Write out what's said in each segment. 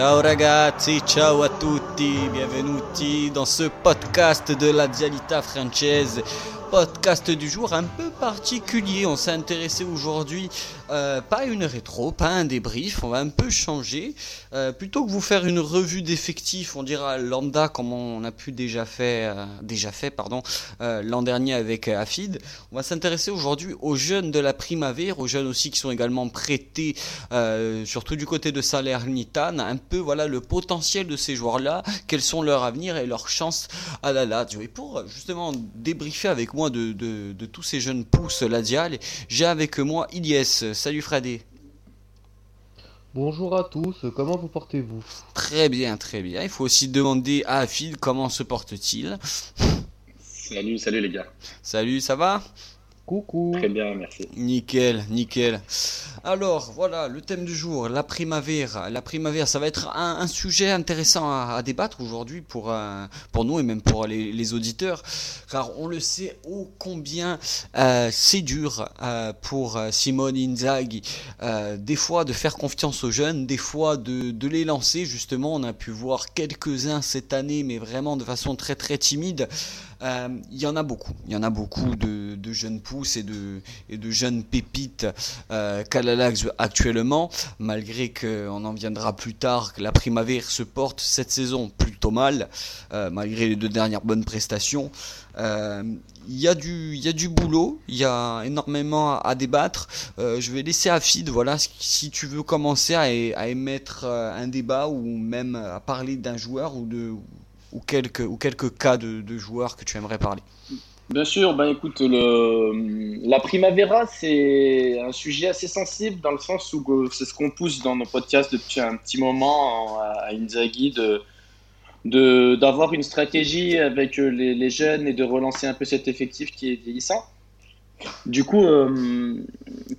Ciao ragazzi, ciao a tutti, bienvenuti dans ce podcast de la Dialita Française podcast du jour un peu particulier. On s'est intéressé aujourd'hui euh, pas une rétro, pas un débrief. On va un peu changer. Euh, plutôt que vous faire une revue d'effectifs, on dira lambda comme on a pu déjà faire, euh, déjà fait pardon, l'an dernier avec Afid. On va s'intéresser aujourd'hui aux jeunes de la Primavera, aux jeunes aussi qui sont également prêtés, surtout du côté de Salernitana. Un peu voilà le potentiel de ces joueurs-là, quels sont leurs avenirs et leurs chances à la Lazio. Et pour justement débriefer avec moi de, tous ces jeunes pousses Ladial. J'ai avec moi Ilyes. Salut Fradé. Bonjour à tous, comment vous portez-vous? Très bien, très bien. Il faut aussi demander à Afid comment se porte-t-il. Salut, salut les gars. Salut, ça va? Coucou. Très bien, merci. Nickel, nickel. Alors, voilà, le thème du jour, la primavera. La primavera, ça va être un, sujet intéressant à, débattre aujourd'hui pour, euh, pour nous et même pour les, auditeurs, car on le sait ô combien euh, c'est dur euh, pour Simone Inzaghi, des fois de faire confiance aux jeunes, des fois de, de les lancer, justement, on a pu voir quelques-uns cette année, mais vraiment de façon très très timide. Euh, il y en a beaucoup. Il y en a beaucoup de, jeunes pousses et de, jeunes pépites euh, Calalax actuellement, malgré qu'on en viendra plus tard, que la Primavera se porte cette saison plutôt mal, euh, malgré les deux dernières bonnes prestations. Euh, il y, a du, il y a du boulot, il y a énormément à, débattre. je vais laisser à Fid, voilà, si tu veux commencer à, à émettre un débat ou même à parler d'un joueur ou de, ou quelques, ou quelques cas de, joueurs que tu aimerais parler Bien sûr, ben écoute, le, la Primavera, c'est un sujet assez sensible dans le sens où euh, c'est ce qu'on pousse dans nos podcasts depuis un petit moment à Inzaghi de d'avoir une stratégie avec les, les, jeunes et de relancer un peu cet effectif qui est vieillissant. Du coup, euh,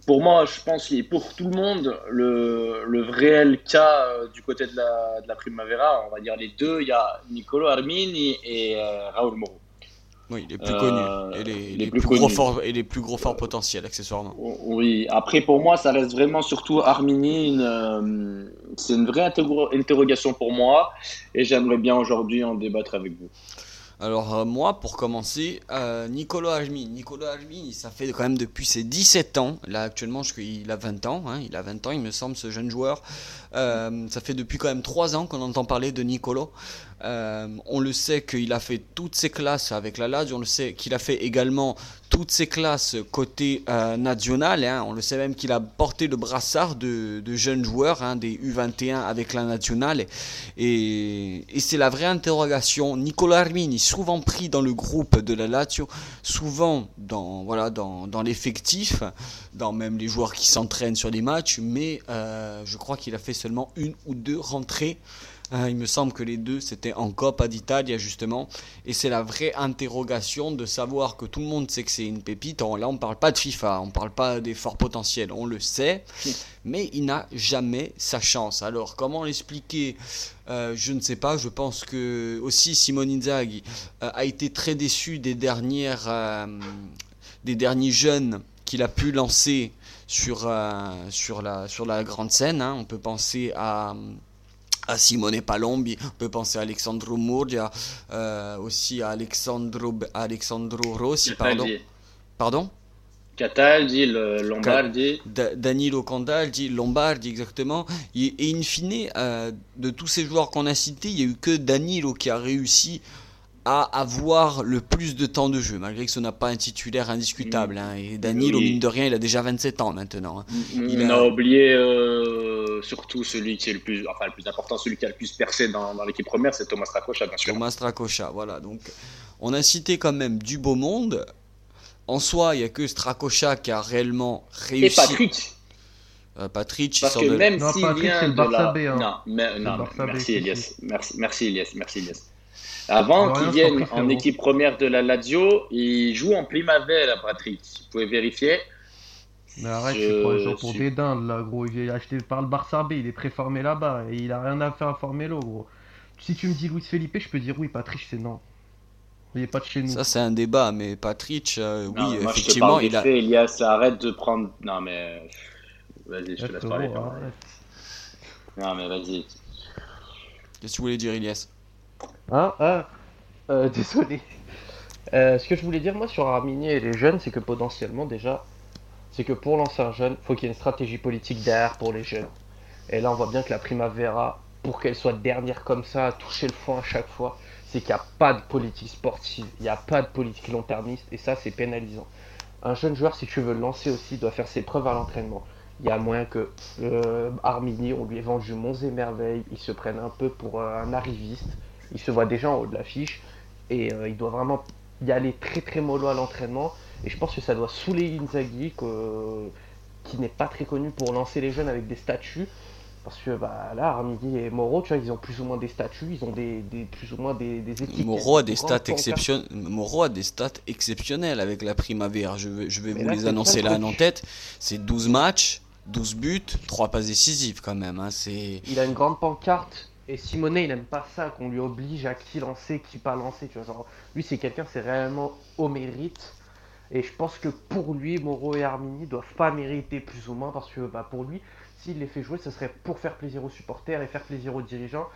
pour moi, je pense qu'il pour tout le monde, le, le réel cas euh, du côté de la, de la, Primavera, on va dire les deux, il y a Nicolo Armini et euh, Raoul Moro. Oui, les plus connus et les, plus, gros forts, et les plus gros forts potentiels, accessoirement. Oui, après pour moi, ça reste vraiment surtout Armini. C'est une vraie interrogation pour moi et j'aimerais bien aujourd'hui en débattre avec vous. Alors euh, moi, pour commencer, euh, Nicolas Ajmi. Nicolas Ajmi, ça fait quand même depuis ses 17 ans. Là, actuellement, je, il a 20 ans. Hein, il a 20 ans, il me semble, ce jeune joueur. Euh, ça fait depuis quand même 3 ans qu'on entend parler de Nicolo. on le sait qu'il a fait toutes ses classes avec la Lazio. On le sait qu'il a fait également toutes ses classes côté euh, national. Hein. On le sait même qu'il a porté le brassard de, jeunes joueurs hein, des U21 avec la nationale. Et, c'est la vraie interrogation. Nicolas Armini, souvent pris dans le groupe de la Lazio, souvent dans, l'effectif, dans même les joueurs qui s'entraînent sur les matchs, mais euh, je crois qu'il a fait seulement une ou deux rentrées Hein, il me semble que les deux, c'était en Coppa d'Italia, justement. Et c'est la vraie interrogation de savoir que tout le monde sait que c'est une pépite. Là, on ne parle pas de FIFA, on ne parle pas des forts potentiels, on le sait. Mais il n'a jamais sa chance. Alors, comment l'expliquer? Euh, je ne sais pas, je pense que aussi Simone Inzaghi euh, a été très déçu des dernières euh, des derniers jeunes qu'il a pu lancer sur, sur, la, sur la grande scène. Hein. On peut penser à à Simone Palombi, on peut penser à Alexandro Murgia, euh, aussi à Alexandro, Alexandro Rossi, pardon. Pardon? Cataldi, Lombardi. Danilo Candaldi, Lombardi, exactement. Et, in fine, euh, de tous ces joueurs qu'on a cités, il n'y a eu que Danilo qui a réussi à avoir le plus de temps de jeu, malgré que ce n'a pas un titulaire indiscutable. Hein. Et Danilo, mine de rien, il a déjà 27 ans maintenant. Hein. Il a... oublié euh, surtout celui qui est le plus, enfin le plus important, celui qui a le plus percé dans, dans l'équipe première, c'est Thomas Strakosha, bien sûr. Thomas Strakosha, voilà. Donc, on a cité quand même du beau monde. En soi, il n'y a que Strakosha qui a réellement réussi. Et Patrick. Euh, Patrick, Parce que même s'il vient de la... Hein. Non, mais, non merci Elias. Merci, merci Elias. Merci Elias. Avant qu'il vienne en équipe première de la Lazio, il joue en Primavera, Patrick. Vous pouvez vérifier. Mais arrête, je... tu prends les gens pour des dindes, là, gros. Il est acheté par le Barça B, il est préformé là-bas, et il a rien à faire à former l'eau, gros. Si tu me dis Luis Felipe, je peux dire oui, Patrick, c'est non. Il est pas de chez nous. Ça, c'est un débat, mais Patrick, euh, oui, effectivement, il a. il y a, ça arrête de prendre. Non, mais. Vas-y, je te laisse parler. Non, mais vas-y. Qu'est-ce que tu voulais dire, Ilias Hein Ah, euh, désolé. Euh, ce que je voulais dire, moi, sur Armini et les jeunes, c'est que potentiellement, déjà, c'est que pour lancer un jeune, faut qu'il y ait une stratégie politique derrière pour les jeunes. Et là, on voit bien que la Primavera, pour qu'elle soit dernière comme ça, à toucher le fond à chaque fois, c'est qu'il n'y a pas de politique sportive, il n'y a pas de politique long-termiste, et ça, c'est pénalisant. Un jeune joueur, si tu veux le lancer aussi, doit faire ses preuves à l'entraînement. Il y a moyen que euh, on lui ait vendu monts et merveilles, il se prenne un peu pour euh, un arriviste, il se voit déjà en haut de l'affiche, et euh, il doit vraiment y aller très très mollo à l'entraînement. Et je pense que ça doit saouler Inzaghi, qui n'est pas très connu pour lancer les jeunes avec des statuts. Parce que bah, là, Armidi et Moreau, tu vois, ils ont plus ou moins des statuts, ils ont des, plus ou moins des, des équipes. Moreau a des, stats exceptionnels. Moreau a des stats exceptionnels avec la Primavera. Je vais, je vais vous les annoncer là en tête. C'est 12 matchs, 12 buts, 3 passes décisives quand même. Hein. Il a une grande pancarte. Et Simonet, il n'aime pas ça, qu'on lui oblige à qui lancer, qui pas lancer. Tu vois, genre, lui, c'est quelqu'un, c'est réellement au mérite. Et je pense que pour lui, Moreau et Armini doivent pas mériter plus ou moins parce que bah, pour lui, s'il les fait jouer, ce serait pour faire plaisir aux supporters et faire plaisir aux dirigeants.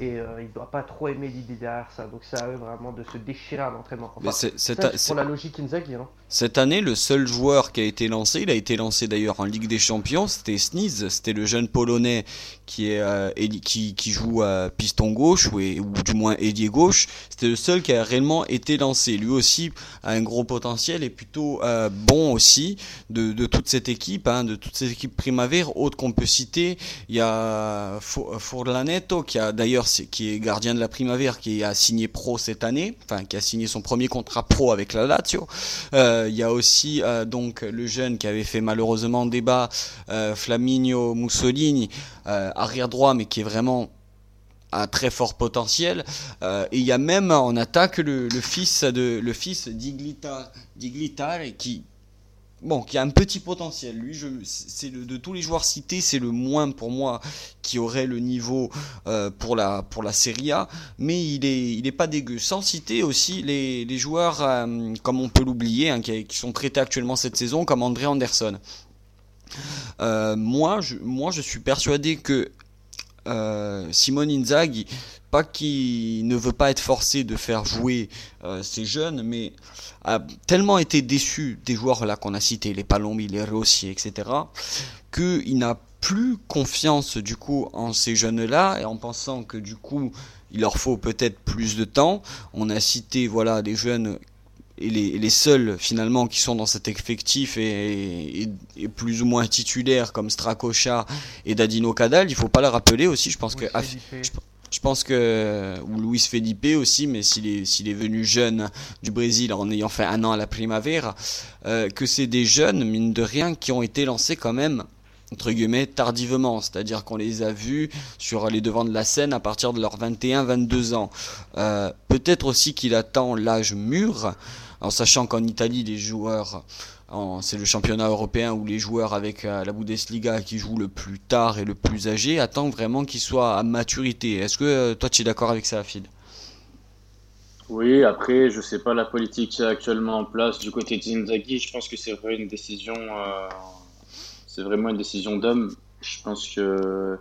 Et euh, il ne doit pas trop aimer l'idée derrière ça. Donc ça a vraiment de se déchirer à l'entraînement. c'est pour la logique Inzaghi. Hein. Cette année, le seul joueur qui a été lancé, il a été lancé d'ailleurs en Ligue des Champions, c'était Sneeze. C'était le jeune Polonais qui, est, euh, qui, qui, joue à piston gauche, ou, ou du moins ailier gauche. C'était le seul qui a réellement été lancé. Lui aussi a un gros potentiel et plutôt euh, bon aussi de, de, toute cette équipe, hein, de toute cette équipe Primavera. Autre qu'on peut citer, il y a Furlaneto qui a d'ailleurs qui est gardien de la Primavera, qui a signé pro cette année, enfin qui a signé son premier contrat pro avec la Lazio. Euh, il y a aussi euh, donc le jeune qui avait fait malheureusement débat, euh, Flaminio Mussolini, arrière droit, mais qui est vraiment un très fort potentiel. et il y a même en attaque le, fils de le fils d'Iglita qui bon, qui a un petit potentiel. Lui, c'est de tous les joueurs cités, c'est le moins pour moi qui aurait le niveau euh, pour la pour Serie A, mais il est il est pas dégueu. Sans citer aussi les, joueurs euh, comme on peut l'oublier, hein, qui, qui, sont traités actuellement cette saison, comme André Anderson. Euh, moi, je, moi, je suis persuadé que Simone Inzaghi pas qu'il ne veut pas être forcé de faire jouer euh, ces jeunes, mais a tellement été déçu des joueurs là qu'on a cités, les Palombi, les Rossi, etc., qu'il n'a plus confiance du coup en ces jeunes-là et en pensant que du coup il leur faut peut-être plus de temps. On a cité voilà des jeunes et les, les, seuls finalement qui sont dans cet effectif et, et, plus ou moins titulaires comme Stracocha et Dadino Cadal, il faut pas le rappeler aussi. Je pense que je pense que, ou Luis Felipe aussi, mais s'il est, venu jeune du Brésil en ayant fait un an à la Primavera, euh, que c'est des jeunes, mine de rien, qui ont été lancés quand même, entre guillemets, tardivement. C'est-à-dire qu'on les a vus sur les devants de la scène à partir de leurs 21-22 ans. Euh, peut-être aussi qu'il attend l'âge mûr, en sachant qu'en Italie, les joueurs c'est le championnat européen où les joueurs avec euh, la Bundesliga qui jouent le plus tard et le plus âgé attendent vraiment qu'ils soient à maturité. Est-ce que euh, toi tu es d'accord avec ça, Afid Oui, après, je sais pas la politique qui est actuellement en place du côté d'Inzaghi. Je pense que c'est vraiment une décision, euh, c'est vraiment une décision d'homme. Je pense que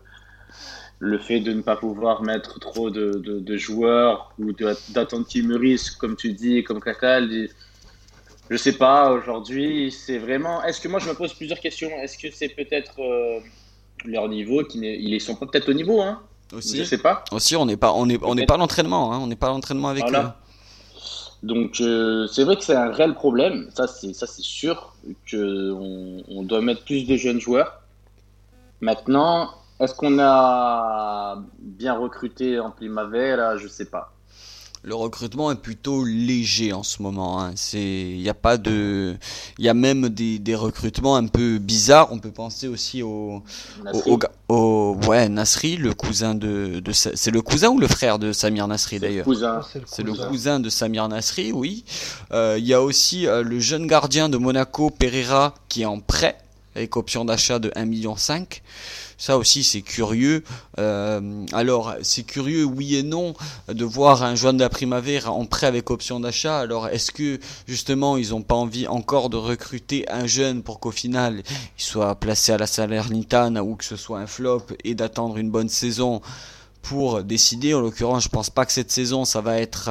le fait de ne pas pouvoir mettre trop de, joueurs ou d'attendre qu'ils mûrissent, comme tu dis, comme Kakal, je sais pas, aujourd'hui, c'est vraiment. Est-ce que moi, je me pose plusieurs questions? Est-ce que c'est peut-être euh, leur niveau qui Ils sont pas peut-être au niveau, hein? Aussi. Je sais pas. Aussi, on n'est pas, on est, on n'est pas à l'entraînement, hein. On n'est pas à l'entraînement avec eux. Donc, euh, c'est vrai que c'est un réel problème. Ça, c'est, ça, c'est sûr que on, doit mettre plus de jeunes joueurs. Maintenant, est-ce qu'on a bien recruté en Primavera Je sais pas le recrutement est plutôt léger en ce moment. Hein. C'est, il y a pas de, il y a même des, des, recrutements un peu bizarres. On peut penser aussi au, au, au, ouais Nasri, le cousin de, de c'est le cousin ou le frère de Samir Nasri d'ailleurs? C'est le, cousin de Samir Nasri, oui. Euh, il y a aussi euh, le jeune gardien de Monaco, Pereira, qui est en prêt avec option d'achat de 1,5 million. Ça aussi, c'est curieux. Euh, alors, c'est curieux, oui et non, de voir un joueur de la Primavera en prêt avec option d'achat. Alors, est-ce que justement, ils n'ont pas envie encore de recruter un jeune pour qu'au final, il soit placé à la Salernitana ou que ce soit un flop et d'attendre une bonne saison pour décider? En l'occurrence, je pense pas que cette saison, ça va être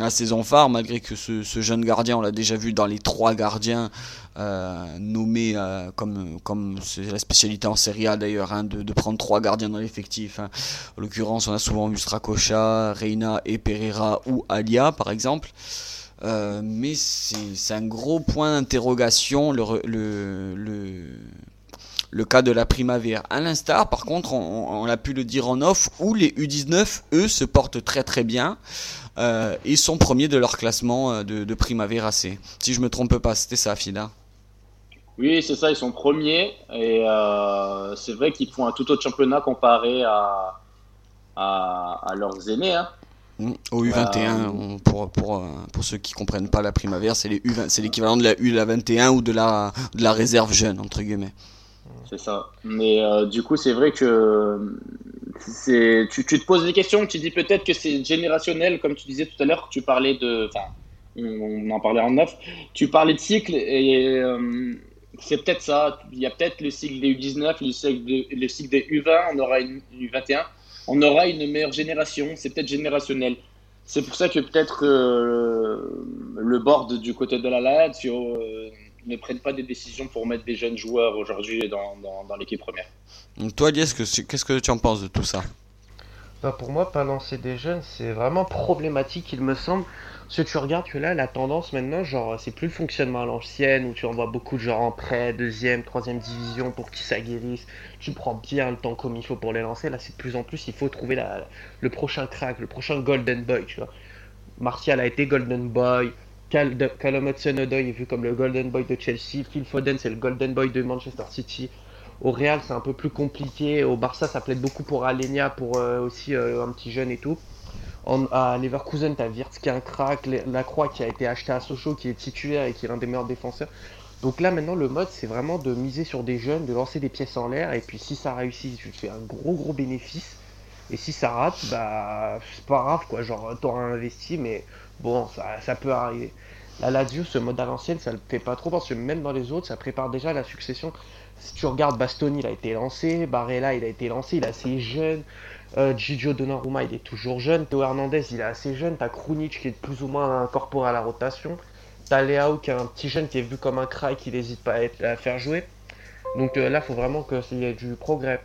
la saison phare, malgré que ce, jeune gardien, on l'a déjà vu dans les trois gardiens euh, nommés euh, comme c'est la spécialité en Serie A d'ailleurs, hein, de, prendre trois gardiens dans l'effectif. Hein. En l'occurrence, on a souvent vu Stracocha, Reina et Pereira ou Alia par exemple. Euh, mais c'est un gros point d'interrogation le, cas de la Primavera. À l'instar, par contre, on, on, a pu le dire en off, où les U19, eux, se portent très très bien. Euh, ils sont premiers de leur classement euh, de, de Primavera C. Si je me trompe pas, c'était ça, Fida. Oui, c'est ça, ils sont premiers. Et euh, c'est vrai qu'ils font un tout autre championnat comparé à, à, leurs aînés. Hein. Mmh, au U21, pour, pour, pour ceux qui comprennent pas la Primavera, c'est l'équivalent de la U21 ou de la, de la réserve jeune, entre guillemets. C'est ça. Mais du coup, c'est vrai que tu, tu, te poses des questions, tu dis peut-être que c'est générationnel, comme tu disais tout à l'heure, tu parlais de. Enfin, on, en parlait en neuf. Tu parlais de cycle et euh, c'est peut-être ça. Il y a peut-être le cycle des U19, le cycle, le cycle des U20, on aura une U21, on aura une meilleure génération. C'est peut-être générationnel. C'est pour ça que peut-être euh, le board du côté de la Lazio euh, ne prennent pas des décisions pour mettre des jeunes joueurs aujourd'hui dans, dans, l'équipe première. Donc toi, Alias, qu'est-ce que tu en penses de tout ça? Bah Pour moi, pas lancer des jeunes, c'est vraiment problématique, il me semble. Que tu regardes que là, la tendance maintenant, genre, c'est plus le fonctionnement à l'ancienne où tu envoies beaucoup de gens en prêt, deuxième, troisième division pour qu'ils s'aguerrissent. Tu prends bien le temps comme il faut pour les lancer. Là, c'est de plus en plus, il faut trouver la, le prochain crack, le prochain Golden Boy, tu vois. Martial a été Golden Boy, Callum Hudson-Odoi est vu comme le Golden Boy de Chelsea. Phil Foden, c'est le Golden Boy de Manchester City. Au Real, c'est un peu plus compliqué. Au Barça, ça plaide beaucoup pour Alenia, pour euh, aussi euh, un petit jeune et tout. À Leverkusen, t'as Wirtz qui est un crack, la Croix qui a été acheté à Sochaux, qui est titulaire et qui est l'un des meilleurs défenseurs. Donc là, maintenant, le mode, c'est vraiment de miser sur des jeunes, de lancer des pièces en l'air. Et puis, si ça réussit, tu fais un gros, gros bénéfice. Et si ça rate, bah, c'est pas grave, quoi. Genre, t'auras investi, mais Bon, ça, peut arriver. La Lazio, ce mode à l'ancienne, ça le fait pas trop parce que même dans les autres, ça prépare déjà la succession. Si tu regardes Bastoni, il a été lancé, Barella, il a été lancé, il est assez jeune. Euh, Gigio Donnarumma, il est toujours jeune. Théo Hernandez, il est assez jeune. T'as Krunic qui est plus ou moins incorporé à la rotation. T'as Leao qui est un petit jeune qui est vu comme un crack, qui n'hésite pas à, faire jouer. Donc euh, là, il faut vraiment qu'il y ait du progrès.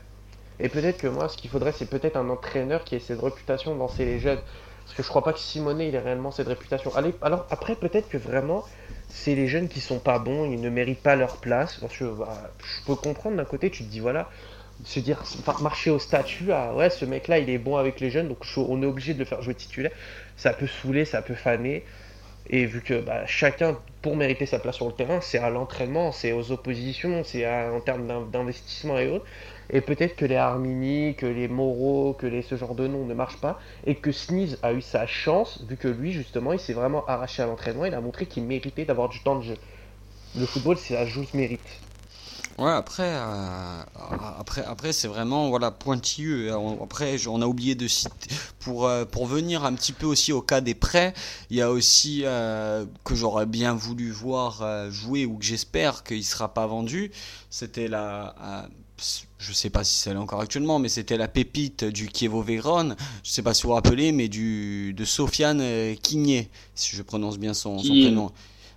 Et peut-être que moi, ce qu'il faudrait, c'est peut-être un entraîneur qui ait cette réputation de lancer les jeunes. Parce que je crois pas que Simonet il ait réellement cette réputation. Allez, alors après peut-être que vraiment c'est les jeunes qui sont pas bons, ils ne méritent pas leur place. Bah, je peux comprendre d'un côté, tu te dis voilà, se dire marcher au statut, ah ouais ce mec là il est bon avec les jeunes, donc on est obligé de le faire jouer titulaire. Ça peut saouler, ça peut faner. Et vu que bah, chacun, pour mériter sa place sur le terrain, c'est à l'entraînement, c'est aux oppositions, c'est en termes d'investissement et autres. Et peut-être que les Armini, que les Moreau, que les, ce genre de noms ne marchent pas. Et que Sneeze a eu sa chance, vu que lui, justement, il s'est vraiment arraché à l'entraînement. Il a montré qu'il méritait d'avoir du temps de jeu. Le football, c'est la joueuse mérite. Ouais, après, euh, après, après c'est vraiment voilà pointilleux. Après, on a oublié de citer pour euh, pour venir un petit peu aussi au cas des prêts. Il y a aussi euh, que j'aurais bien voulu voir jouer ou que j'espère qu'il sera pas vendu. C'était la je sais pas si c'est encore actuellement, mais c'était la pépite du Kievo Vérone. Je sais pas si vous vous rappelez, mais du, de Sofiane Kigné, si je prononce bien son, prénom.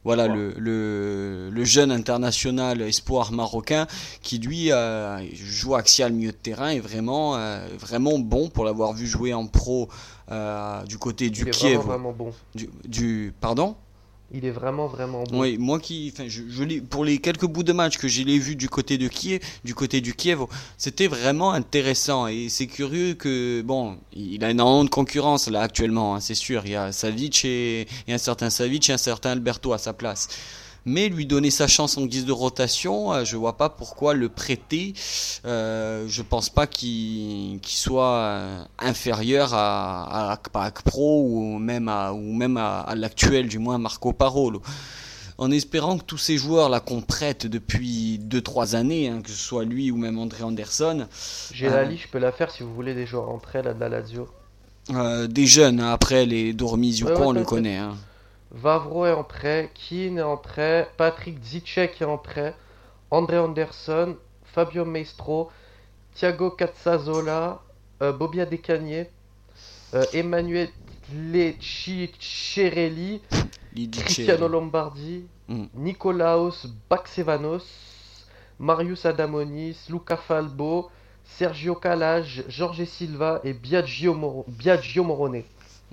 Voilà le, le, jeune international espoir marocain qui lui euh, joue axial milieu de terrain et vraiment euh, vraiment bon pour l'avoir vu jouer en pro euh, du côté du Kiev. Vraiment, vraiment bon. Du, du pardon? Il est vraiment vraiment bon. Oui, moi qui, je pour les quelques bouts de match que j'ai vu du côté de Kiev, du côté du Kiev, c'était vraiment intéressant et c'est curieux que bon, il a énormément de concurrence là actuellement, hein, c'est sûr. Il y a Savic et, et un certain Savic et un certain Alberto à sa place mais lui donner sa chance en guise de rotation, euh, je vois pas pourquoi le prêter. Euh, je pense pas qu'il soit euh, inférieur à, à, à Pro ou même à, ou même à, l'actuel, du moins Marco Parolo en espérant que tous ces joueurs là qu'on prête depuis 2-3 années, hein, que ce soit lui ou même André Anderson. J'ai la liste, je peux la faire si vous voulez des joueurs en prêt là de la Lazio. des jeunes, hein, après les Dormis ou quoi, on le connaît. Hein. Vavro est en prêt, Keane est en prêt, Patrick Zicek est en prêt, André Anderson, Fabio Maestro, Thiago Cazzazola, Bobby Adekanye, Emmanuel Lecciarelli, Cristiano Lombardi, mm. Nicolaos Baxevanos, Marius Adamonis, Luca Falbo, Sergio Calage, Jorge Silva et Biagio, Morone.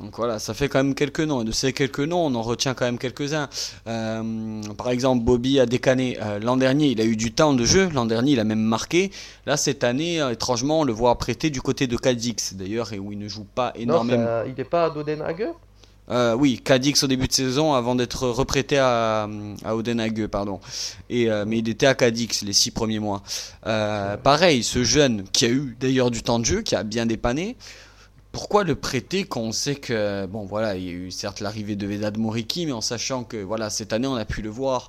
Donc voilà, ça fait quand même quelques noms. Et de ces quelques noms, on en retient quand même quelques-uns. Euh, par exemple, Bobby a décané. Euh, l'an dernier, il a eu du temps de jeu. L'an dernier, il a même marqué. Là, cette année, euh, étrangement, on le voit prêté du côté de Cadix, d'ailleurs, et où il ne joue pas énormément. Non, il n'est pas à Dodenhage euh, oui, Cadix au début de saison avant d'être reprêté à, à Odenhague, pardon. Et, euh, mais il était à Cadix les six premiers mois. Euh, pareil, ce jeune qui a eu d'ailleurs du temps de jeu, qui a bien dépanné, pourquoi le prêter quand on sait que, bon voilà, il y a eu certes l'arrivée de Vedad Moriki, mais en sachant que voilà, cette année on a pu le voir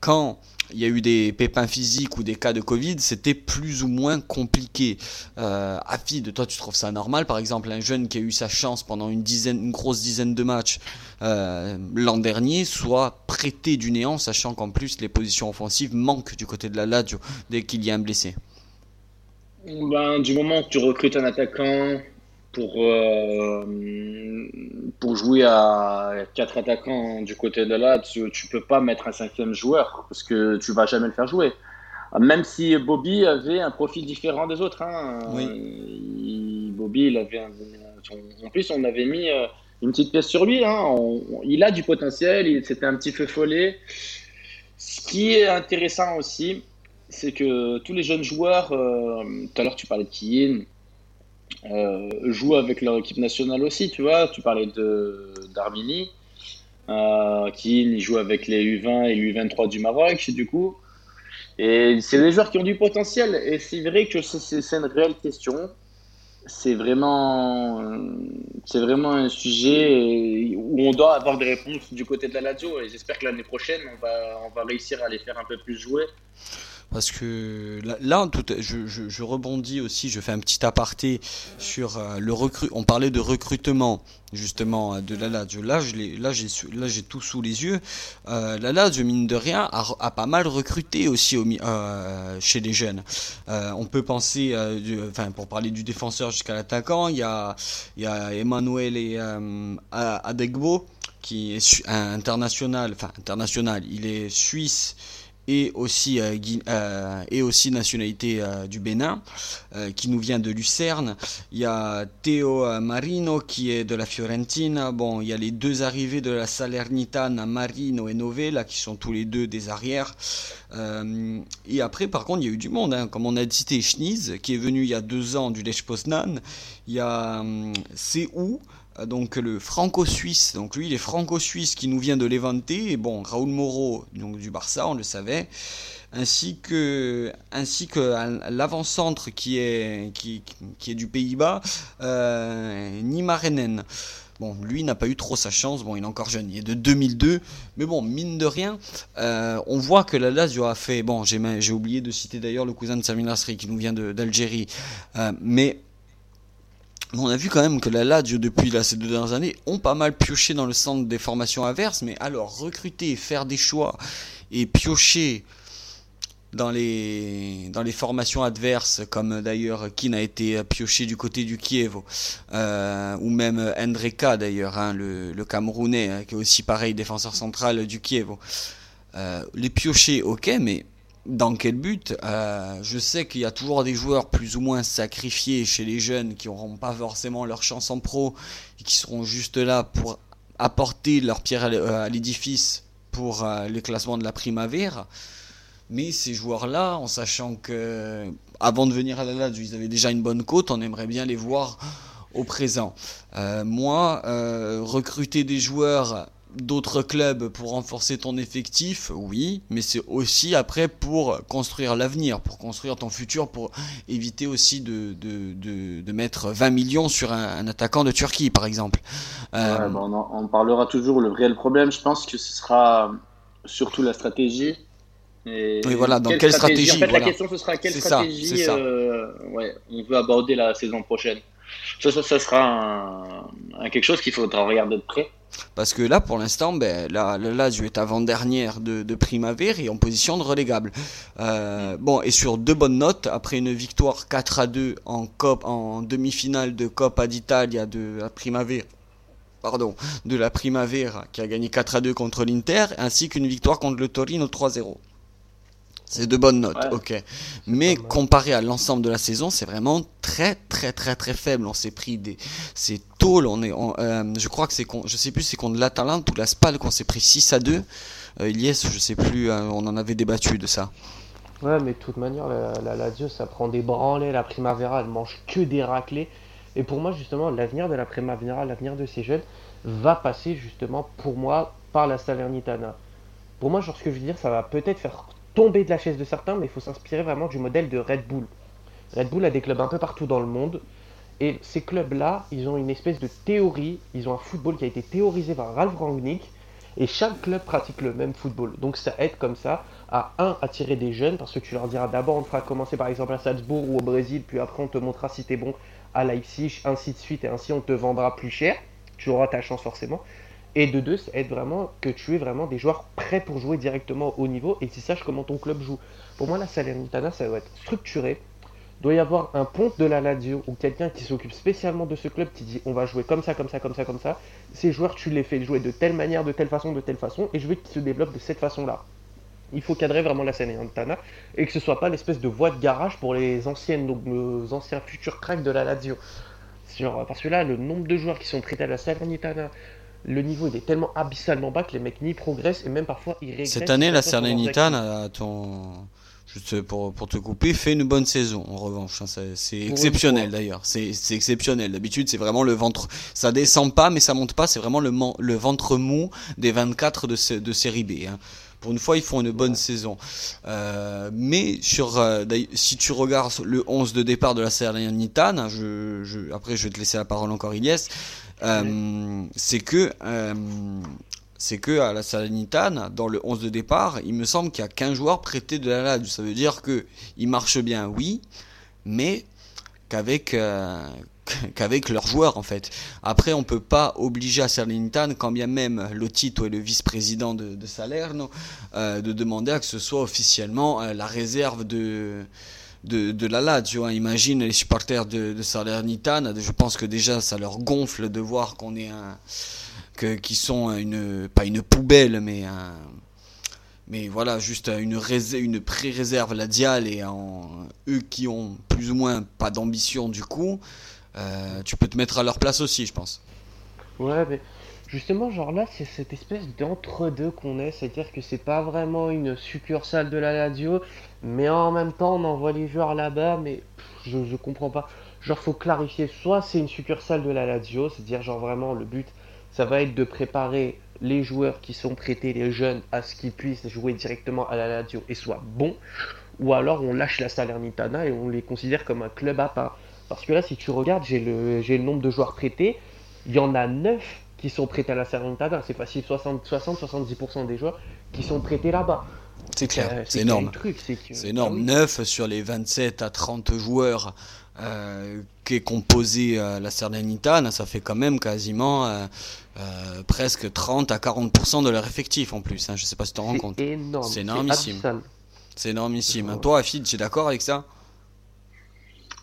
quand il y a eu des pépins physiques ou des cas de Covid, c'était plus ou moins compliqué. Euh, Afid, toi, tu trouves ça normal? Par exemple, un jeune qui a eu sa chance pendant une dizaine, une grosse dizaine de matchs euh, l'an dernier, soit prêté du néant, sachant qu'en plus les positions offensives manquent du côté de la Lazio dès qu'il y a un blessé. Ben, du moment que tu recrutes un attaquant pour, euh, pour jouer à quatre attaquants du côté de là, tu, tu peux pas mettre un cinquième joueur parce que tu vas jamais le faire jouer. Même si Bobby avait un profil différent des autres. Hein. Bobby, il avait en plus, on avait mis euh, une petite pièce sur lui. Hein. il a du potentiel, c'était un petit feu follet. Ce qui est intéressant aussi, c'est que tous les jeunes joueurs, euh, tout à l'heure tu parlais de euh, jouent avec leur équipe nationale aussi, tu vois. Tu parlais d'Armini, euh, qui joue avec les U20 et l'U23 du Maroc, du coup. Et c'est des joueurs qui ont du potentiel. Et c'est vrai que c'est une réelle question. C'est vraiment, c'est vraiment un sujet où on doit avoir des réponses du côté de la Lazio. Et j'espère que l'année prochaine, on va, on va réussir à les faire un peu plus jouer parce que là, je, rebondis aussi, je fais un petit aparté sur euh, le recrut. On parlait de recrutement justement de la Lazio. Là, j'ai, tout sous les yeux. Euh, la Lazio, mine de rien, a, pas mal recruté aussi au, euh, chez les jeunes. Euh, on peut penser, enfin, pour parler du défenseur jusqu'à l'attaquant, il y a, il y a Emmanuel et Adegbo qui est international, enfin international. Il est suisse et aussi, euh, euh, et aussi nationalité euh, du Bénin, qui nous vient de Lucerne. Il y a Théo Marino qui est de la Fiorentina. Bon, il y a les deux arrivés de la Salernitana, Marino et Novella, qui sont tous les deux des arrières. et après, par contre, il y a eu du monde, hein. comme on a cité Schniz, qui est venu il y a deux ans du Lech Poznan. Il y a hum, où euh, donc le franco-suisse, donc lui il est franco-suisse qui nous vient de Levante, et bon, Raoul Moreau, donc du Barça, on le savait, ainsi que, ainsi que l'avant-centre qui est, qui, qui est du Pays-Bas, euh, Nima Renen. Bon, lui n'a pas eu trop sa chance, bon, il est encore jeune, il est de 2002, mais bon, mine de rien, euh, on voit que la Lazio a fait, bon, j'ai oublié de citer d'ailleurs le cousin de Samir Nasri qui nous vient d'Algérie, euh, mais on a vu quand même que la Lazio, depuis ces deux dernières années, ont pas mal pioché dans le centre des formations inverses. Mais alors, recruter, faire des choix et piocher dans les, formations adverses, comme d'ailleurs Kin a été pioché du côté du Kiev, euh, ou même Endreka d'ailleurs, hein, le, le, Camerounais, hein, qui est aussi pareil défenseur central du Kiev. Euh, les piocher, ok, mais dans quel but euh, Je sais qu'il y a toujours des joueurs plus ou moins sacrifiés chez les jeunes qui n'auront pas forcément leur chance en pro et qui seront juste là pour apporter leur pierre à euh, l'édifice pour euh, le classement de la Primavera. Mais ces joueurs-là, en sachant que avant de venir à la Lazio, ils avaient déjà une bonne côte, on aimerait bien les voir au présent. moi, recruter des joueurs d'autres clubs pour renforcer ton effectif, oui, mais c'est aussi après pour construire l'avenir, pour construire ton futur, pour éviter aussi de, de, de, mettre 20 millions sur un, attaquant de Turquie, par exemple. Euh, on, en, parlera toujours. Le réel problème, je pense que ce sera surtout la stratégie. Et oui, voilà, dans quelle stratégie, En fait, la question, ce sera quelle stratégie euh, ouais, on veut aborder la saison prochaine. Ça, sera quelque chose qu'il faudra regarder de près. Parce que là, pour l'instant, ben, le Lazio est avant-dernière de, de Primavera et en position de relégable. Euh, bon, et sur deux bonnes notes, après une victoire 4 à 2 en, en demi-finale de Coppa d'Italia de la Primavera, pardon, de la Primavera, qui a gagné 4 à 2 contre l'Inter, ainsi qu'une victoire contre le Torino 3-0. C'est de bonnes notes, ok. Mais comparé à l'ensemble de la saison, c'est vraiment très très très très faible. On s'est pris des, c'est tôle. On est, euh, je crois que c'est, je sais plus, c'est contre l'Atalante ou la Spal qu'on s'est pris 6 à 2. Euh, Ilyes, je sais plus, euh, on en avait débattu de ça. Ouais, mais de toute manière, la, la Lazio, ça prend des branlées. La Primavera, elle mange que des raclés. Et pour moi, justement, l'avenir de la Primavera, l'avenir de ces jeunes, va passer justement, pour moi, par la Salernitana. Pour moi, genre, ce que je veux dire, ça va peut-être faire tomber de la chaise de certains, mais il faut s'inspirer vraiment du modèle de Red Bull. Red Bull a des clubs un peu partout dans le monde. Et ces clubs-là, ils ont une espèce de théorie, ils ont un football qui a été théorisé par Ralph Rangnick, et chaque club pratique le même football. Donc ça aide comme ça à, un, attirer des jeunes, parce que tu leur diras d'abord on fera commencer par exemple à Salzbourg ou au Brésil, puis après on te montrera si t'es bon à Leipzig, ainsi de suite, et ainsi on te vendra plus cher. Tu auras ta chance forcément. Et de deux, c'est être vraiment que tu es vraiment des joueurs prêts pour jouer directement au niveau et que tu saches comment ton club joue. Pour moi, la Salernitana, ça doit être structuré. Doit y avoir un ponte de la Lazio ou quelqu'un qui s'occupe spécialement de ce club qui dit on va jouer comme ça, comme ça, comme ça, comme ça. Ces joueurs, tu les fais jouer de telle manière, de telle façon, de telle façon et je veux qu'ils se développent de cette façon-là. Il faut cadrer vraiment la Salernitana et que ce soit pas l'espèce de voie de garage pour les anciennes, donc, les anciens futurs cracks de la Lazio. parce que là, le nombre de joueurs qui sont traités à la Salernitana, le niveau il est tellement abyssalement bas que les mecs n'y progressent et même parfois ils régressent. Cette année, la Salernitana, ton... Juste pour, pour, te couper, fait une bonne saison en revanche. Hein, c'est exceptionnel d'ailleurs. C'est exceptionnel. D'habitude, c'est vraiment le ventre. Ça descend pas, mais ça monte pas. C'est vraiment le, le ventre mou des 24 de, de série B. Hein. Pour une fois, ils font une bonne saison. Euh, mais sur, euh, si tu regardes le 11 de départ de la Salernitana, je, je, après je vais te laisser la parole encore, Ilyes. Euh, c'est que c'est que à la Salernitane, dans le 11 de départ, il me semble qu'il y a qu'un joueur prêté de la LAD. Ça veut dire que il marche bien, oui, mais qu'avec euh, qu'avec leurs joueurs en fait. Après, on peut pas obliger à Salernitane, quand bien même Lotito est le vice-président de, Salerno, de demander à que ce soit officiellement la réserve de de, la Lazio. Imagine les supporters de, de je pense que déjà ça leur gonfle de voir qu'on est un, que, qui sont une, pas une poubelle, mais mais voilà, juste une, pré-réserve ladiale et eux qui ont plus ou moins pas d'ambition du coup, euh, tu peux te mettre à leur place aussi, je pense. Ouais, mais Justement, genre là, c'est cette espèce d'entre-deux qu'on est, c'est-à-dire que c'est pas vraiment une succursale de la Lazio, mais en même temps, on envoie les joueurs là-bas, mais je, je comprends pas. Genre, faut clarifier, soit c'est une succursale de la Lazio, c'est-à-dire, genre vraiment, le but, ça va être de préparer les joueurs qui sont prêtés, les jeunes, à ce qu'ils puissent jouer directement à la Lazio et soient bons, ou alors on lâche la Salernitana et on les considère comme un club à part. Parce que là, si tu regardes, j'ai le, le nombre de joueurs prêtés, il y en a 9 qui sont prêtés à la Salernitana. C'est facile, 60-70% des joueurs qui sont prêtés là-bas. C'est clair, euh, c'est énorme. C'est énorme. 9 ah sur les 27 à 30 joueurs euh, qui est composé euh, la Salernitana, ça fait quand même quasiment euh, presque 30 à 40% de leur effectif en plus. Hein. Je sais pas si tu te rends compte. C'est énormissime. C'est énormissime. Toi, Afid, tu es d'accord avec ça?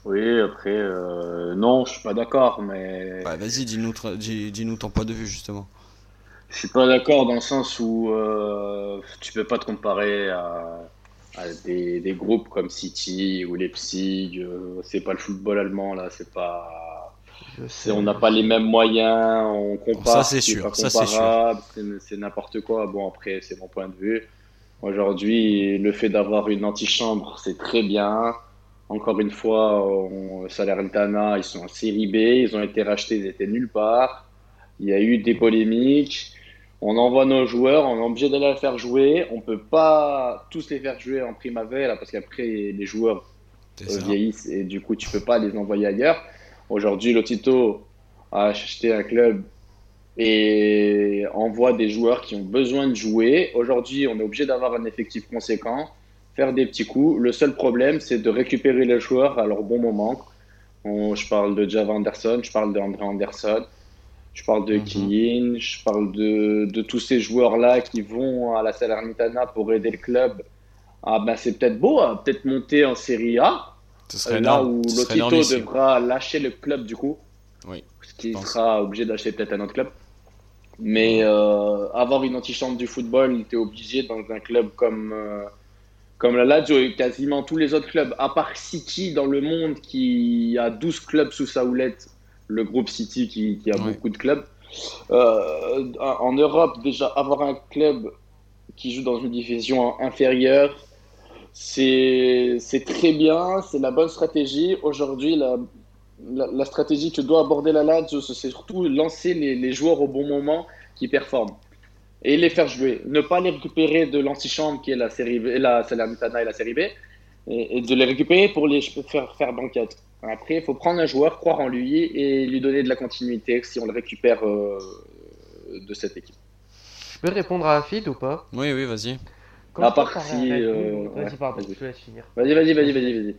Oui, après, euh, non, je suis pas d'accord, mais. vas-y, dis-nous, dis-nous ton point de vue, justement. Je suis pas d'accord dans le sens où euh, tu peux pas te comparer à, des, des, groupes comme City ou Leipzig. Euh, c'est pas le football allemand, là, c'est pas. On n'a pas les mêmes moyens, on compare. Ça, c'est sûr. Ça, c'est sûr. C'est n'importe quoi. Bon, après, c'est mon point de vue. Aujourd'hui, le fait d'avoir une antichambre, c'est très bien. Encore une fois, on, Salernitana, ils sont en série B, ils ont été rachetés, ils étaient nulle part. Il y a eu des polémiques. On envoie nos joueurs, on est obligé d'aller les faire jouer. On peut pas tous les faire jouer en primavera parce qu'après les joueurs vieillissent et du coup tu peux pas les envoyer ailleurs. Aujourd'hui, Lotito a acheté un club et envoie des joueurs qui ont besoin de jouer. Aujourd'hui, on est obligé d'avoir un effectif conséquent faire des petits coups. Le seul problème, c'est de récupérer les joueurs à leur bon moment. je parle de Jav Anderson, je parle d'André Anderson, je parle de mm je parle de, de tous ces joueurs-là qui vont à la Salernitana pour aider le club. Ah ben c'est peut-être beau, hein, peut-être monter en Série A, ce là où Lotito devra lâcher le club du coup. Oui. Parce qu'il sera obligé d'acheter peut-être un autre club. Mais euh, avoir une antichambre du football, tu es obligé dans un club comme, euh, comme la Lazio et quasiment tous les autres clubs, à part City dans le monde qui a 12 clubs sous sa houlette, le groupe City qui, qui a beaucoup de clubs. Euh, en Europe, déjà, avoir un club qui joue dans une division inférieure, c'est très bien, c'est la bonne stratégie. Aujourd'hui, la, la, stratégie que doit aborder la Lazio, c'est surtout lancer les, joueurs au bon moment qui performent et les faire jouer. Ne pas les récupérer de l'antichambre qui est la série la Salernitana et la série B, et, de les récupérer pour les faire faire banquette. Après, il faut prendre un joueur, croire en lui et lui donner de la continuité si on le récupère euh, de cette équipe. Je peux répondre à Afid ou pas? Oui, oui, vas-y. À part si. Euh, vas-y, pardon, je laisse finir. Vas-y, vas-y, vas-y, vas-y. vas-y.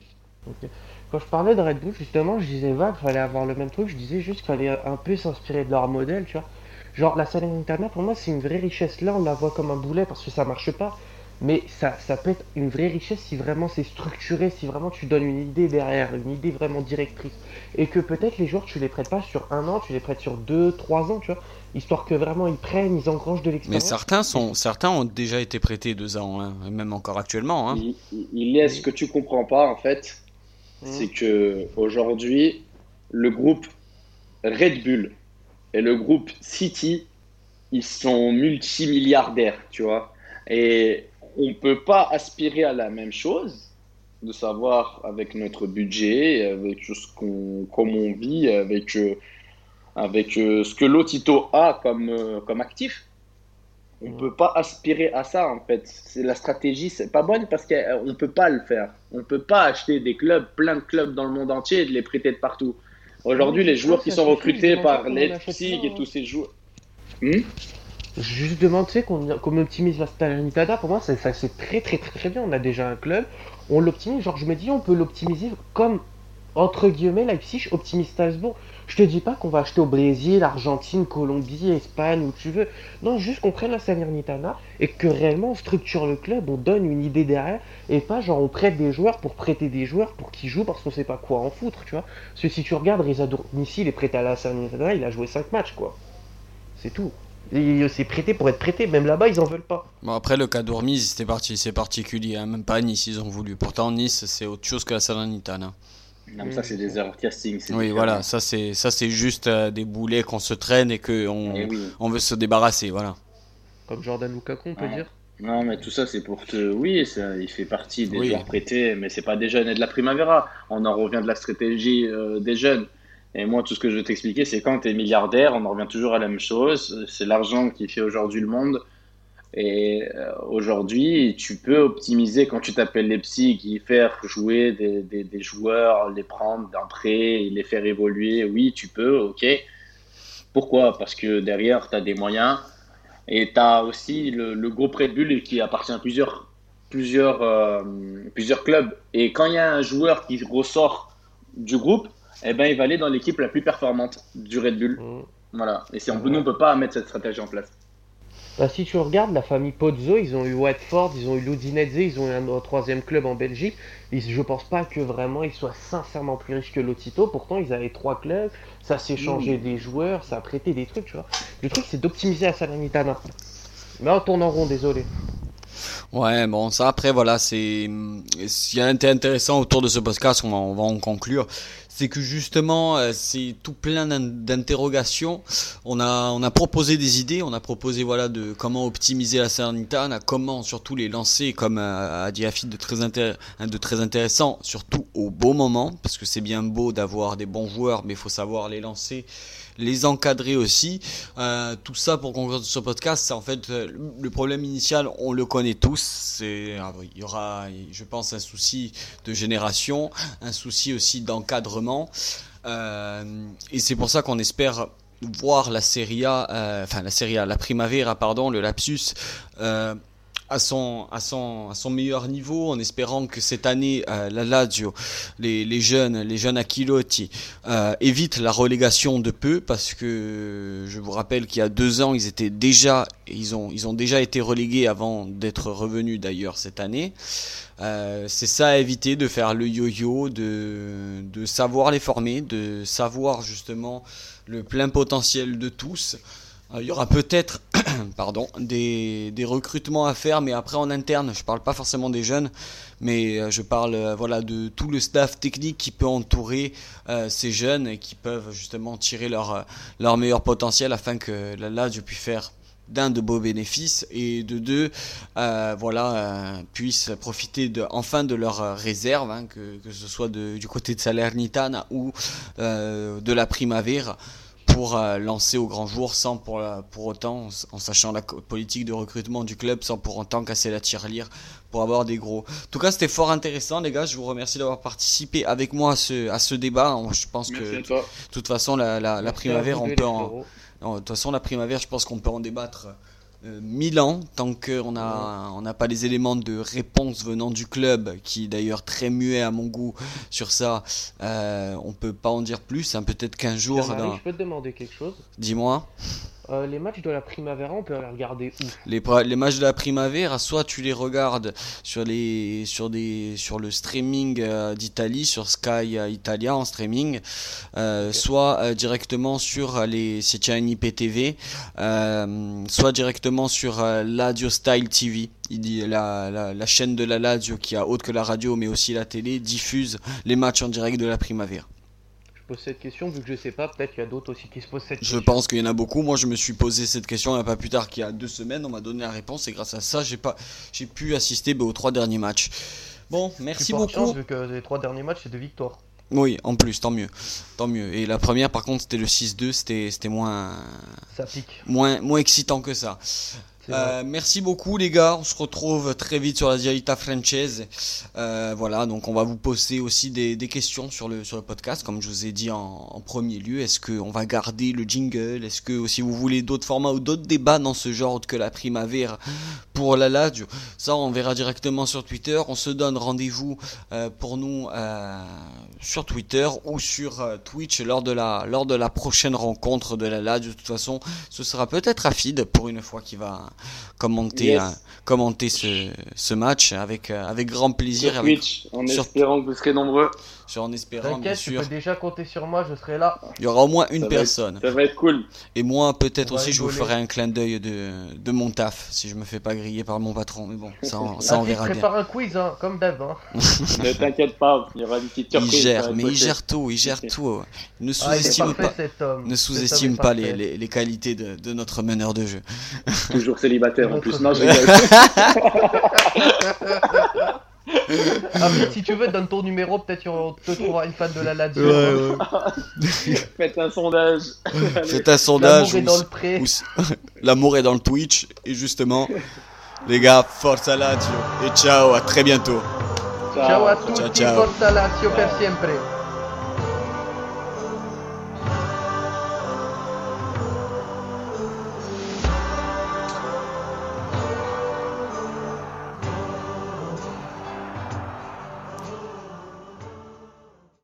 Quand je parlais de Red Bull, justement, je disais pas qu'il fallait avoir le même truc, je disais juste qu'il fallait un peu s'inspirer de leur modèle, tu vois. Genre, la Salernitana, pour moi, c'est une vraie richesse. Là, on la voit comme un boulet parce que ça marche pas. Mais ça, ça peut être une vraie richesse si vraiment c'est structuré, si vraiment tu donnes une idée derrière, une idée vraiment directrice. Et que peut-être les joueurs, tu les prêtes pas sur un an, tu les prêtes sur deux, trois ans, tu vois. Histoire que vraiment ils prennent, ils engrangent de l'expérience. Mais certains, sont, certains ont déjà été prêtés deux ans, hein, même encore actuellement. Hein. Il, il est ce que tu comprends pas, en fait, Mmh. c'est que aujourd'hui, le groupe Red Bull et le groupe City, ils sont multimilliardaires, tu vois. Et on peut pas aspirer à la même chose, de savoir avec notre budget, avec ce qu'on, comme on vit, avec, euh, avec euh, ce que Lotito a comme, euh, comme actif. On ne peut pas aspirer à ça en fait. C'est la stratégie, c'est pas bonne parce qu'on ne peut pas le faire. On ne peut pas acheter des clubs, plein de clubs dans le monde entier et de les prêter de partout. Aujourd'hui, les joueurs qui sont recrutés par Leipzig et tous ces joueurs. Hmm? Juste sais, qu'on optimise la Salernitana, pour moi, ça, c'est très, très très très bien. On a déjà un club, on l'optimise. Genre, je me dis, on peut l'optimiser comme entre guillemets, Leipzig optimise Strasbourg. Je te dis pas qu'on va acheter au Brésil, Argentine, Colombie, Espagne, où tu veux. Non, juste qu'on prenne la Salernitana et que réellement on structure le club, on donne une idée derrière et pas genre on prête des joueurs pour prêter des joueurs pour qu'ils jouent parce qu'on sait pas quoi en foutre, tu vois. Parce que si tu regardes Reza Dournissi, il est prêté à la Salernitana, il a joué 5 matchs, quoi. C'est tout. C'est prêté pour être prêté, même là-bas ils en veulent pas. Bon après le cas d'Ormise c'était parti, c'est particulier, hein. même pas Nice ils ont voulu. Pourtant Nice c'est autre chose que la Salernitana. Non, ça, c'est des erreurs casting. Oui, voilà, ça, c'est ça c'est juste euh, des boulets qu'on se traîne et qu'on eh on veut se débarrasser. voilà. Comme Jordan Lukaku, on peut dire Non, mais tout ça, c'est pour que. Oui, ça, il fait partie des joueurs prêtés, mais c'est pas des jeunes et de la Primavera. On en revient de la stratégie euh, des jeunes. Et moi, tout ce que je veux t'expliquer, c'est quand tu es milliardaire, on en revient toujours à la même chose. C'est l'argent qui fait aujourd'hui le monde. Et euh, aujourd'hui, tu peux optimiser quand tu t'appelles les psy, faire jouer des, des, des, joueurs, les prendre d'un prêt, les faire évoluer. Oui, tu peux, ok. Pourquoi? Parce que derrière, tu as des moyens et tu as aussi le, le groupe Red Bull qui appartient à plusieurs, plusieurs, euh, plusieurs clubs. Et quand il y a un joueur qui ressort du groupe, eh ben, il va aller dans l'équipe la plus performante du Red Bull. Mmh. Voilà. Et c'est, nous, on ne peut pas mettre cette stratégie en place. Bah, si tu regardes la famille Pozzo, ils ont eu Watford, ils ont eu Ludinese, ils ont eu un, troisième club en Belgique. Je je pense pas que vraiment ils soient sincèrement plus riches que Lotito. Pourtant, ils avaient trois clubs, ça s'est changé des joueurs, ça a prêté des trucs, tu vois. Le truc, c'est d'optimiser la Salernitana. Mais on tourne en rond, désolé. Ouais, bon, ça après, voilà, c'est. Ce qui est intéressant autour de ce podcast, on va, on va en conclure, c'est que justement, euh, c'est tout plein d'interrogations. On a, on a proposé des idées, on a proposé voilà de comment optimiser la Salernitana, comment surtout les lancer, comme a, a dit Afid, de très, de très intéressant, surtout au beau moment, parce que c'est bien beau d'avoir des bons joueurs, mais il faut savoir les lancer les encadrer aussi. Euh, tout ça pour conclure ce podcast, c'est en fait euh, le problème initial, on le connaît tous. Ah il y aura, je pense, un souci de génération, un souci aussi d'encadrement. Euh, et c'est pour ça qu'on espère voir la Serie A, enfin la Serie A, la Primavera, pardon, le lapsus à son, à son, à son meilleur niveau, en espérant que cette année, euh, la Lazio, les, les jeunes, les jeunes Aquilotti, euh, évitent la relégation de peu, parce que je vous rappelle qu'il y a deux ans, ils étaient déjà, ils ont, ils ont déjà été relégués avant d'être revenus d'ailleurs cette année. Euh, c'est ça à éviter, de faire le yo-yo, de, de savoir les former, de savoir justement le plein potentiel de tous. Euh, il y aura peut-être pardon, des, recrutements à faire, mais après en interne, je parle pas forcément des jeunes, mais euh, je parle euh, voilà de tout le staff technique qui peut entourer ces jeunes et qui peuvent justement tirer leur, leur meilleur potentiel afin que Lazio puisse faire d'un de beaux bénéfices et de deux voilà puissent profiter de, enfin de leurs réserves hein, que, ce soit du côté de Salernitana ou de la Primavera pour euh, lancer au grand jour sans pour, pour autant, en sachant la politique de recrutement du club, sans pour autant casser la tirelire pour avoir des gros. En tout cas, c'était fort intéressant, les gars. Je vous remercie d'avoir participé avec moi à ce, à ce débat. Je pense que, de toute façon, la, la, la primavère, on peut en, de toute façon, la primavère, je pense qu'on peut en débattre euh, mille ans tant qu'on n'a on n'a pas les éléments de réponse venant du club qui d'ailleurs très muet à mon goût sur ça euh, on peut pas en dire plus hein, peut-être qu'un jour je peux te demander quelque chose? Dis-moi euh, les matchs de la Primavera, on peut les regarder où? Les, les, matchs de la Primavera, soit tu les regardes sur, les, sur, des, sur le streaming euh, d'Italie, sur Sky euh, Italia en streaming, soit directement sur les, si tu as une IPTV, soit directement sur Ladio Style TV. La, la, la, chaîne de la Ladio qui a autre que la radio mais aussi la télé diffuse les matchs en direct de la Primavera cette question vu que je sais pas, peut-être qu'il y a d'autres aussi qui se posent cette question. Je pense qu'il y en a beaucoup. Moi, je me suis posé cette question il n'y a pas plus tard qu'il y a deux semaines. On m'a donné la réponse et grâce à ça, j'ai pas, j'ai pu assister bah, aux trois derniers matchs. Bon, merci beaucoup. Chance, vu que les trois derniers matchs c'est de victoire. Oui, en plus, tant mieux. Tant mieux. Et la première, par contre, c'était le 6-2, c'était, c'était moins. Ça pique. Moins, moins excitant que ça. Euh, merci beaucoup les gars, on se retrouve très vite sur la Dialita Franchise. Euh, voilà, donc on va vous poser aussi des, questions sur le, sur le podcast, comme je vous ai dit en, premier lieu. Est-ce qu'on va garder le jingle? Est-ce que si vous voulez d'autres formats ou d'autres débats dans ce genre que la primavera pour la Lazio Ça, on verra directement sur Twitter. On se donne rendez-vous euh, pour nous sur Twitter ou sur Twitch lors de, la, lors de la prochaine rencontre de la Lazio. De toute façon, ce sera peut-être Afid pour une fois qu'il va commenter, euh, commenter ce, ce, match avec, euh, avec grand plaisir. Sur Twitch, en espérant que vous serez nombreux. Sur, en espérant, bien sûr. tu peux déjà compter sur moi, je serai là. Il y aura au moins une personne. ça va être cool. Et moi, peut-être aussi, je vous ferai un clin d'œil de, de mon taf, si je me fais pas griller par mon patron. Mais bon, ça, ça on verra bien. prépare un quiz, hein, comme d'hab. Hein. ne t'inquiète pas, il y aura une petite surprise. Il gère, mais il gère tout, il gère tout. Ne ah, sous-estime pas, ne sous-estime pas les, les, les, qualités de, de notre meneur de jeu. Toujours célibataire en plus. Non, je ah, si tu veux, donne ton numéro, peut-être on te trouvera une fan de la Lazio. Ouais, ouais. Faites un sondage. Faites un sondage. L'amour est dans le pré. L'amour est dans le Twitch. Et justement, les gars, forza Lazio. Et ciao, à très bientôt. Ciao, ciao à tous. Forza Lazio per sempre.